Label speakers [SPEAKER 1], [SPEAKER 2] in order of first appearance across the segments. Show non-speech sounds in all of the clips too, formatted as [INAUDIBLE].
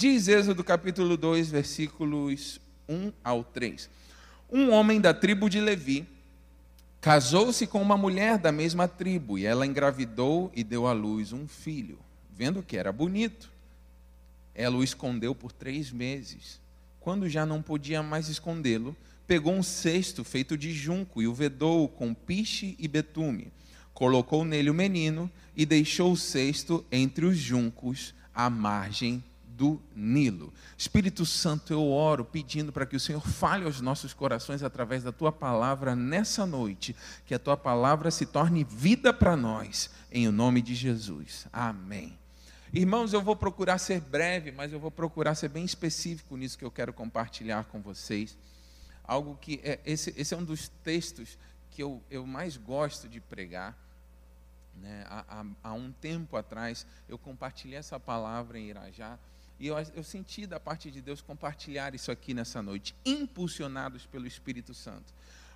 [SPEAKER 1] Diz Êxodo capítulo 2, versículos 1 ao 3. Um homem da tribo de Levi casou-se com uma mulher da mesma tribo e ela engravidou e deu à luz um filho. Vendo que era bonito, ela o escondeu por três meses. Quando já não podia mais escondê-lo, pegou um cesto feito de junco e o vedou com piche e betume. Colocou nele o menino e deixou o cesto entre os juncos à margem do Nilo. Espírito Santo, eu oro pedindo para que o Senhor fale aos nossos corações através da tua palavra nessa noite, que a tua palavra se torne vida para nós, em o nome de Jesus. Amém. Irmãos, eu vou procurar ser breve, mas eu vou procurar ser bem específico nisso que eu quero compartilhar com vocês. Algo que é, esse, esse é um dos textos que eu, eu mais gosto de pregar. Né? Há, há, há um tempo atrás eu compartilhei essa palavra em Irajá e eu, eu senti da parte de Deus compartilhar isso aqui nessa noite, impulsionados pelo Espírito Santo.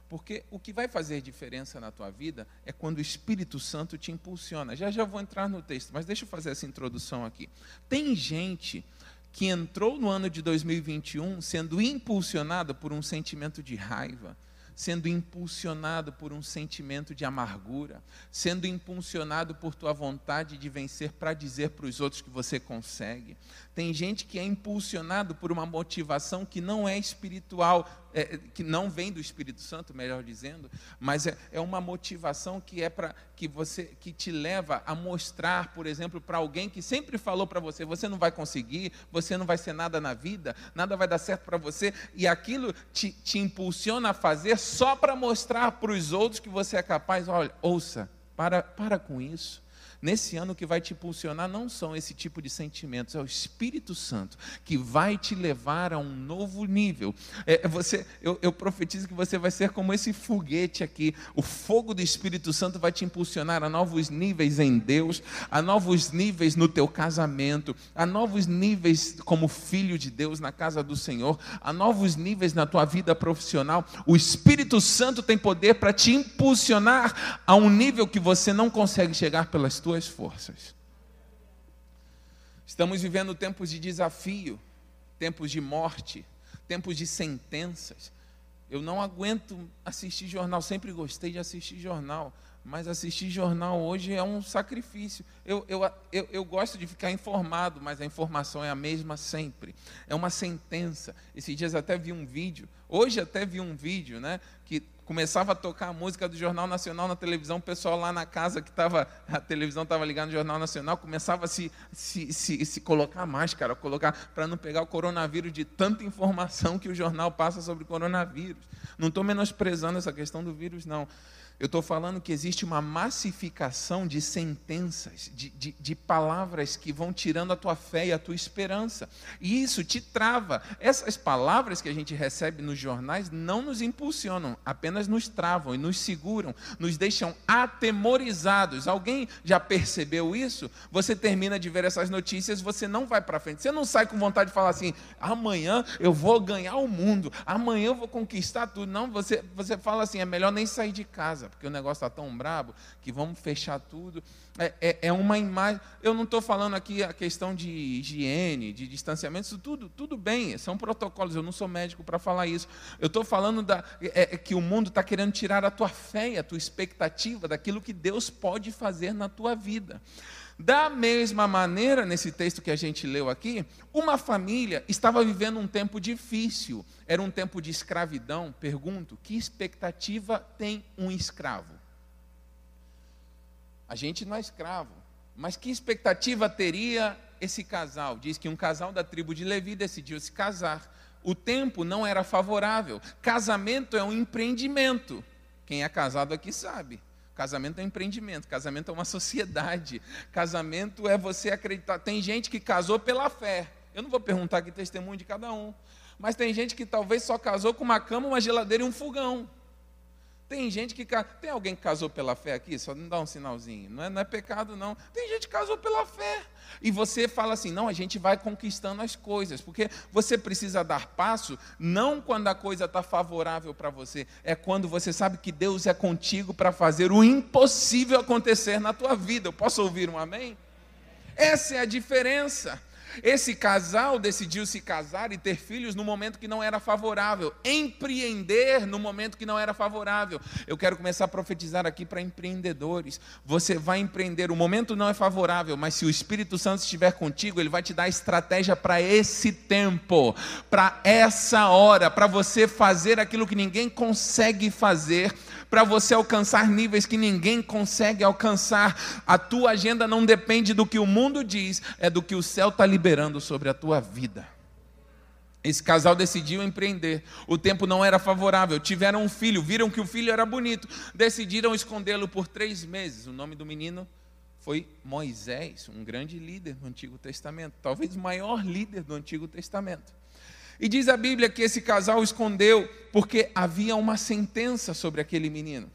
[SPEAKER 1] Porque o que vai fazer diferença na tua vida é quando o Espírito Santo te impulsiona. Já já vou entrar no texto, mas deixa eu fazer essa introdução aqui. Tem gente que entrou no ano de 2021 sendo impulsionada por um sentimento de raiva, sendo impulsionado por um sentimento de amargura, sendo impulsionado por tua vontade de vencer para dizer para os outros que você consegue. Tem gente que é impulsionado por uma motivação que não é espiritual, é, que não vem do Espírito Santo, melhor dizendo, mas é, é uma motivação que é para que você que te leva a mostrar, por exemplo, para alguém que sempre falou para você, você não vai conseguir, você não vai ser nada na vida, nada vai dar certo para você, e aquilo te, te impulsiona a fazer só para mostrar para os outros que você é capaz. Olha, ouça, para, para com isso. Nesse ano, que vai te impulsionar não são esse tipo de sentimentos, é o Espírito Santo que vai te levar a um novo nível. É, você, eu, eu profetizo que você vai ser como esse foguete aqui. O fogo do Espírito Santo vai te impulsionar a novos níveis em Deus, a novos níveis no teu casamento, a novos níveis como filho de Deus na casa do Senhor, a novos níveis na tua vida profissional. O Espírito Santo tem poder para te impulsionar a um nível que você não consegue chegar pelas tuas tuas forças. Estamos vivendo tempos de desafio, tempos de morte, tempos de sentenças. Eu não aguento assistir jornal, sempre gostei de assistir jornal, mas assistir jornal hoje é um sacrifício. Eu, eu, eu, eu, gosto de ficar informado, mas a informação é a mesma sempre. É uma sentença. Esses dias até vi um vídeo, hoje até vi um vídeo, né? Que começava a tocar a música do Jornal Nacional na televisão, o pessoal lá na casa que estava, a televisão estava ligada no Jornal Nacional, começava a se, se, se, se colocar máscara, colocar para não pegar o coronavírus de tanta informação que o jornal passa sobre o coronavírus. Não estou menosprezando essa questão do vírus, não. Eu estou falando que existe uma massificação de sentenças, de, de, de, palavras que vão tirando a tua fé e a tua esperança. E isso te trava. Essas palavras que a gente recebe nos jornais não nos impulsionam, apenas nos travam e nos seguram, nos deixam atemorizados. Alguém já percebeu isso? Você termina de ver essas notícias, você não vai para frente. Você não sai com vontade de falar assim: amanhã eu vou ganhar o mundo, amanhã eu vou conquistar tudo. Não, você, você fala assim: é melhor nem sair de casa porque o negócio está tão brabo que vamos fechar tudo. É, é, é uma imagem. Eu não estou falando aqui a questão de higiene, de distanciamento, isso tudo, tudo bem, são protocolos, eu não sou médico para falar isso. Eu estou falando da, é, é, que o mundo está querendo tirar a tua fé, a tua expectativa daquilo que Deus pode fazer na tua vida. Da mesma maneira, nesse texto que a gente leu aqui, uma família estava vivendo um tempo difícil, era um tempo de escravidão. Pergunto: que expectativa tem um escravo? A gente não é escravo, mas que expectativa teria esse casal? Diz que um casal da tribo de Levi decidiu se casar. O tempo não era favorável. Casamento é um empreendimento. Quem é casado aqui sabe. Casamento é um empreendimento, casamento é uma sociedade, casamento é você acreditar. Tem gente que casou pela fé. Eu não vou perguntar aqui testemunho de cada um, mas tem gente que talvez só casou com uma cama, uma geladeira e um fogão. Tem gente que. Tem alguém que casou pela fé aqui? Só não dá um sinalzinho. Não é, não é pecado, não. Tem gente que casou pela fé. E você fala assim: não, a gente vai conquistando as coisas. Porque você precisa dar passo, não quando a coisa está favorável para você, é quando você sabe que Deus é contigo para fazer o impossível acontecer na tua vida. Eu posso ouvir um amém? Essa é a diferença. Esse casal decidiu se casar e ter filhos no momento que não era favorável, empreender no momento que não era favorável. Eu quero começar a profetizar aqui para empreendedores. Você vai empreender, o momento não é favorável, mas se o Espírito Santo estiver contigo, ele vai te dar estratégia para esse tempo, para essa hora, para você fazer aquilo que ninguém consegue fazer para você alcançar níveis que ninguém consegue alcançar. A tua agenda não depende do que o mundo diz, é do que o céu está liberando sobre a tua vida. Esse casal decidiu empreender. O tempo não era favorável. Tiveram um filho, viram que o filho era bonito, decidiram escondê-lo por três meses. O nome do menino foi Moisés, um grande líder do Antigo Testamento, talvez o maior líder do Antigo Testamento. E diz a Bíblia que esse casal escondeu porque havia uma sentença sobre aquele menino.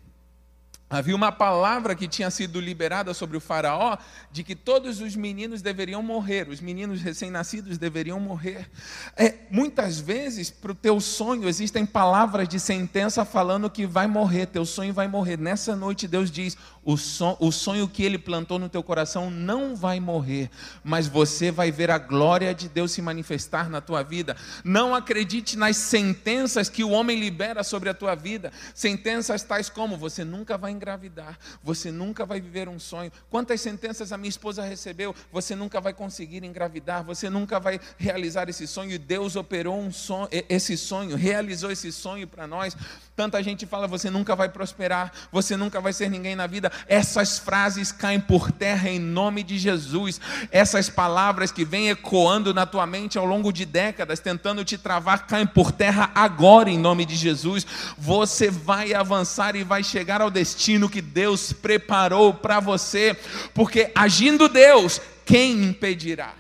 [SPEAKER 1] Havia uma palavra que tinha sido liberada sobre o Faraó de que todos os meninos deveriam morrer, os meninos recém-nascidos deveriam morrer. É, muitas vezes, para o teu sonho, existem palavras de sentença falando que vai morrer, teu sonho vai morrer. Nessa noite, Deus diz: o, son, o sonho que ele plantou no teu coração não vai morrer, mas você vai ver a glória de Deus se manifestar na tua vida. Não acredite nas sentenças que o homem libera sobre a tua vida, sentenças tais como: você nunca vai engravidar, você nunca vai viver um sonho. Quantas sentenças a minha esposa recebeu? Você nunca vai conseguir engravidar, você nunca vai realizar esse sonho. E Deus operou um sonho, esse sonho, realizou esse sonho para nós. Tanta gente fala: você nunca vai prosperar, você nunca vai ser ninguém na vida. Essas frases caem por terra em nome de Jesus. Essas palavras que vêm ecoando na tua mente ao longo de décadas, tentando te travar, caem por terra agora em nome de Jesus. Você vai avançar e vai chegar ao destino que Deus preparou para você, porque agindo Deus, quem impedirá?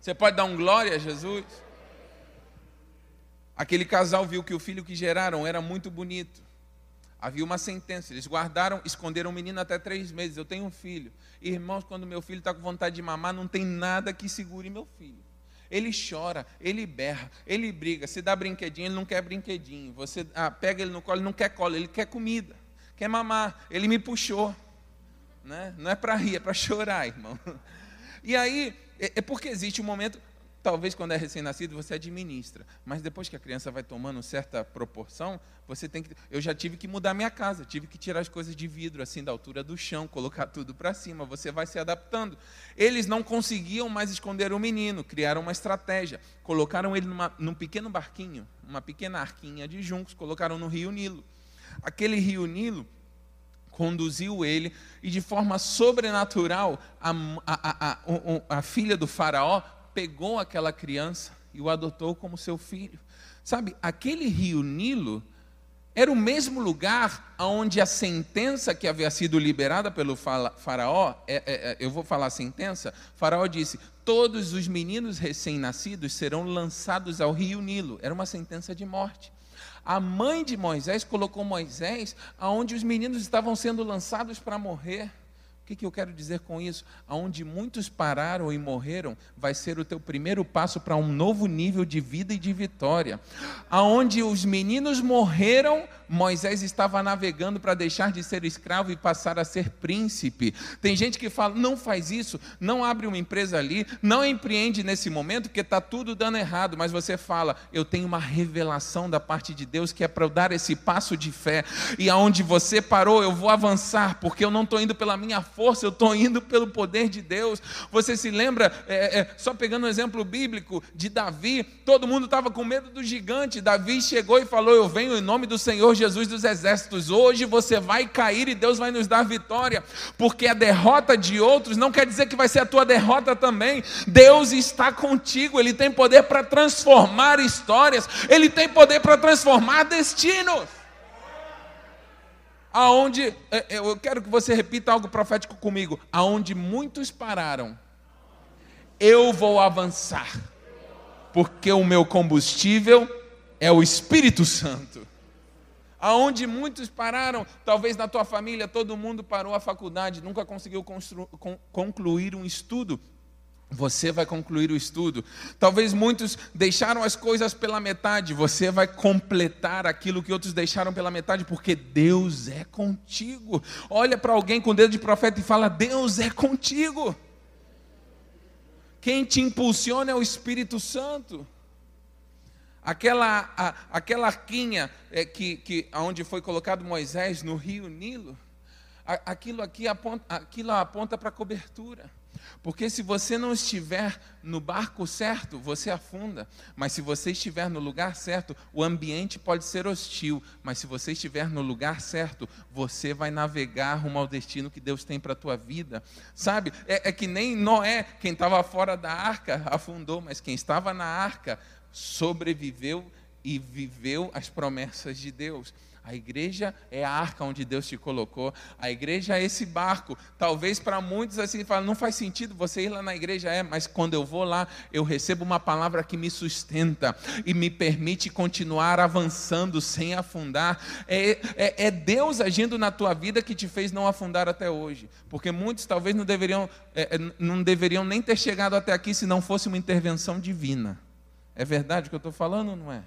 [SPEAKER 1] Você pode dar um glória a Jesus? Aquele casal viu que o filho que geraram era muito bonito. Havia uma sentença, eles guardaram, esconderam o menino até três meses. Eu tenho um filho. Irmãos, quando meu filho está com vontade de mamar, não tem nada que segure meu filho. Ele chora, ele berra, ele briga. Se dá brinquedinho, ele não quer brinquedinho. Você ah, pega ele no colo, ele não quer colo, ele quer comida, quer mamar. Ele me puxou. Né? Não é para rir, é para chorar, irmão. [LAUGHS] E aí, é, é porque existe um momento, Talvez quando é recém-nascido você administra, mas depois que a criança vai tomando certa proporção, você tem que. Eu já tive que mudar minha casa, tive que tirar as coisas de vidro, assim, da altura do chão, colocar tudo para cima. Você vai se adaptando. Eles não conseguiam mais esconder o menino, criaram uma estratégia. Colocaram ele numa, num pequeno barquinho, uma pequena arquinha de juncos, colocaram no rio Nilo. Aquele rio Nilo conduziu ele e de forma sobrenatural a, a, a, a, filha do faraó pegou aquela criança e o adotou como seu filho. Sabe, aquele rio Nilo era o mesmo lugar onde a sentença que havia sido liberada pelo faraó, é, é, é, eu vou falar a sentença, faraó disse, todos os meninos recém-nascidos serão lançados ao rio Nilo, era uma sentença de morte. A mãe de Moisés colocou Moisés aonde os meninos estavam sendo lançados para morrer. O que, que eu quero dizer com isso? Aonde muitos pararam e morreram, vai ser o teu primeiro passo para um novo nível de vida e de vitória. Aonde os meninos morreram, Moisés estava navegando para deixar de ser escravo e passar a ser príncipe. Tem gente que fala: não faz isso, não abre uma empresa ali, não empreende nesse momento, porque está tudo dando errado. Mas você fala: eu tenho uma revelação da parte de Deus que é para eu dar esse passo de fé. E aonde você parou, eu vou avançar, porque eu não estou indo pela minha força, eu estou indo pelo poder de Deus. Você se lembra, é, é, só pegando um exemplo bíblico de Davi, todo mundo estava com medo do gigante. Davi chegou e falou: Eu venho em nome do Senhor Jesus dos Exércitos. Hoje você vai cair e Deus vai nos dar vitória, porque a derrota de outros não quer dizer que vai ser a tua derrota também. Deus está contigo, Ele tem poder para transformar histórias, Ele tem poder para transformar destinos aonde, é, é, eu quero que você repita algo profético comigo, aonde muitos pararam, eu vou avançar, porque o meu combustível é o Espírito Santo. Aonde muitos pararam, talvez na tua família todo mundo parou a faculdade, nunca conseguiu concluir um estudo, você vai concluir o estudo. Talvez muitos deixaram as coisas pela metade, você vai completar aquilo que outros deixaram pela metade, porque Deus é contigo. Olha para alguém com dedo de profeta e fala: Deus é contigo. Quem te impulsiona é o Espírito Santo. Aquela, a, aquela arquinha é, que, que, onde foi colocado Moisés no rio Nilo, a, aquilo aqui aponta, aquilo aponta para cobertura. Porque se você não estiver no barco certo, você afunda. Mas se você estiver no lugar certo, o ambiente pode ser hostil. Mas se você estiver no lugar certo, você vai navegar rumo ao destino que Deus tem para a tua vida. Sabe? É, é que nem Noé, quem estava fora da arca, afundou. Mas quem estava na arca sobreviveu e viveu as promessas de Deus. A igreja é a arca onde Deus te colocou. A igreja é esse barco. Talvez para muitos assim falam, não faz sentido você ir lá na igreja é, mas quando eu vou lá, eu recebo uma palavra que me sustenta e me permite continuar avançando sem afundar. É, é, é Deus agindo na tua vida que te fez não afundar até hoje, porque muitos talvez não deveriam, é, é não deveriam nem ter chegado até aqui se não fosse uma intervenção divina. É verdade o que eu estou falando ou não é?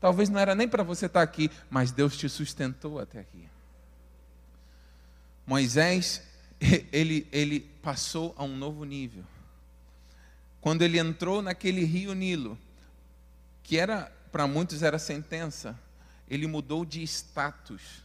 [SPEAKER 1] Talvez não era nem para você estar aqui, mas Deus te sustentou até aqui. Moisés, [LAUGHS] ele, ele passou a um novo nível. Quando ele entrou naquele rio Nilo, que era para muitos era sentença, ele mudou de status.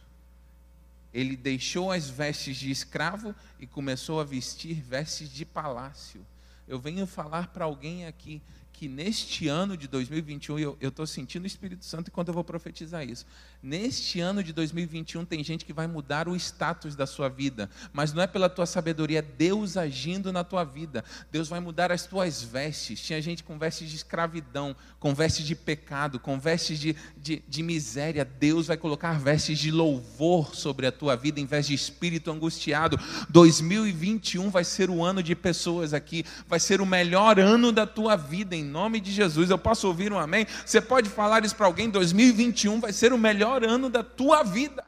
[SPEAKER 1] Ele deixou as vestes de escravo e começou a vestir vestes de palácio. Eu venho falar para alguém aqui que neste ano de 2021, eu estou sentindo o Espírito Santo enquanto eu vou profetizar isso. Neste ano de 2021, tem gente que vai mudar o status da sua vida, mas não é pela tua sabedoria, é Deus agindo na tua vida. Deus vai mudar as tuas vestes. Tinha gente com vestes de escravidão, com vestes de pecado, com vestes de, de, de miséria. Deus vai colocar vestes de louvor sobre a tua vida, em vez de espírito angustiado. 2021 vai ser o ano de pessoas aqui, vai ser o melhor ano da tua vida, em nome de Jesus. Eu posso ouvir um amém? Você pode falar isso para alguém? 2021 vai ser o melhor ano da tua vida.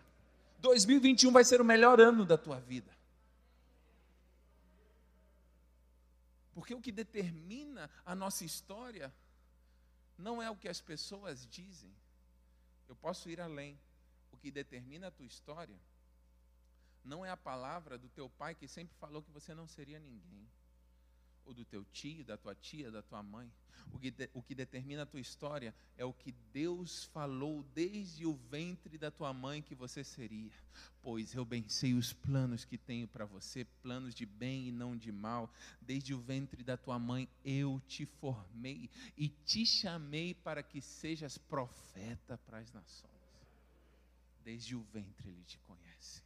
[SPEAKER 1] 2021 vai ser o melhor ano da tua vida. Porque o que determina a nossa história não é o que as pessoas dizem. Eu posso ir além. O que determina a tua história não é a palavra do teu pai que sempre falou que você não seria ninguém ou do teu tio, da tua tia, da tua mãe. O que, de, o que determina a tua história é o que Deus falou desde o ventre da tua mãe que você seria. Pois eu bem sei os planos que tenho para você, planos de bem e não de mal. Desde o ventre da tua mãe eu te formei e te chamei para que sejas profeta para as nações. Desde o ventre ele te conhece.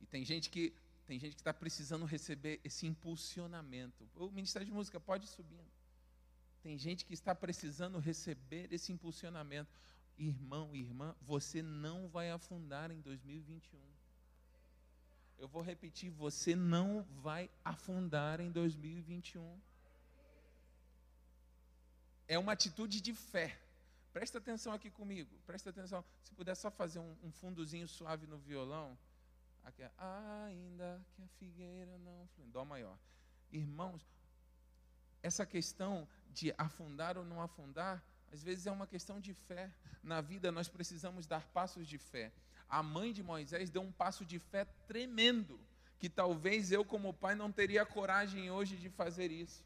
[SPEAKER 1] E tem gente que tem gente que está precisando receber esse impulsionamento. O Ministério de Música pode ir subindo. Tem gente que está precisando receber esse impulsionamento. Irmão, irmã, você não vai afundar em 2021. Eu vou repetir, você não vai afundar em 2021. É uma atitude de fé. Presta atenção aqui comigo. Presta atenção. Se puder só fazer um, um fundozinho suave no violão. Aqui é, ainda que a figueira não flui. Dó maior. Irmãos, essa questão de afundar ou não afundar, às vezes é uma questão de fé. Na vida nós precisamos dar passos de fé. A mãe de Moisés deu um passo de fé tremendo, que talvez eu, como pai, não teria coragem hoje de fazer isso.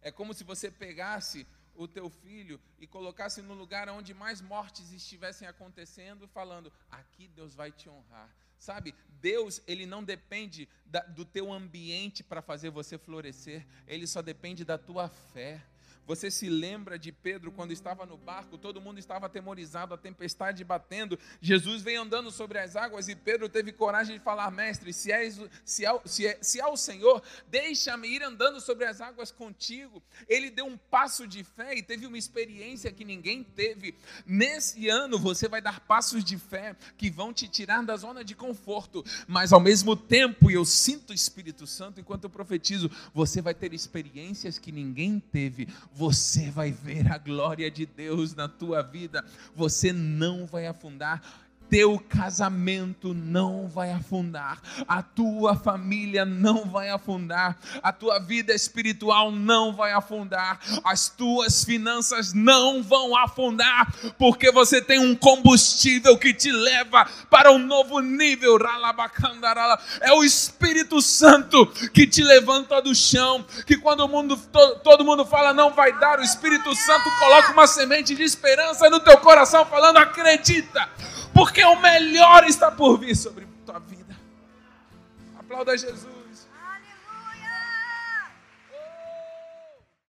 [SPEAKER 1] É como se você pegasse o teu filho e colocasse no lugar onde mais mortes estivessem acontecendo, falando: aqui Deus vai te honrar. Sabe, Deus, ele não depende da, do teu ambiente para fazer você florescer, ele só depende da tua fé. Você se lembra de Pedro quando estava no barco, todo mundo estava atemorizado, a tempestade batendo. Jesus veio andando sobre as águas e Pedro teve coragem de falar: Mestre, se, se, é, se, é, se é o Senhor, deixa-me ir andando sobre as águas contigo. Ele deu um passo de fé e teve uma experiência que ninguém teve. Nesse ano você vai dar passos de fé que vão te tirar da zona de conforto, mas ao mesmo tempo, e eu sinto o Espírito Santo enquanto eu profetizo, você vai ter experiências que ninguém teve você vai ver a glória de Deus na tua vida, você não vai afundar. Teu casamento não vai afundar, a tua família não vai afundar, a tua vida espiritual não vai afundar, as tuas finanças não vão afundar, porque você tem um combustível que te leva para um novo nível. É o Espírito Santo que te levanta do chão, que quando o mundo todo mundo fala não vai dar, o Espírito Santo coloca uma semente de esperança no teu coração falando acredita porque o melhor está por vir sobre tua vida. Aplauda Jesus.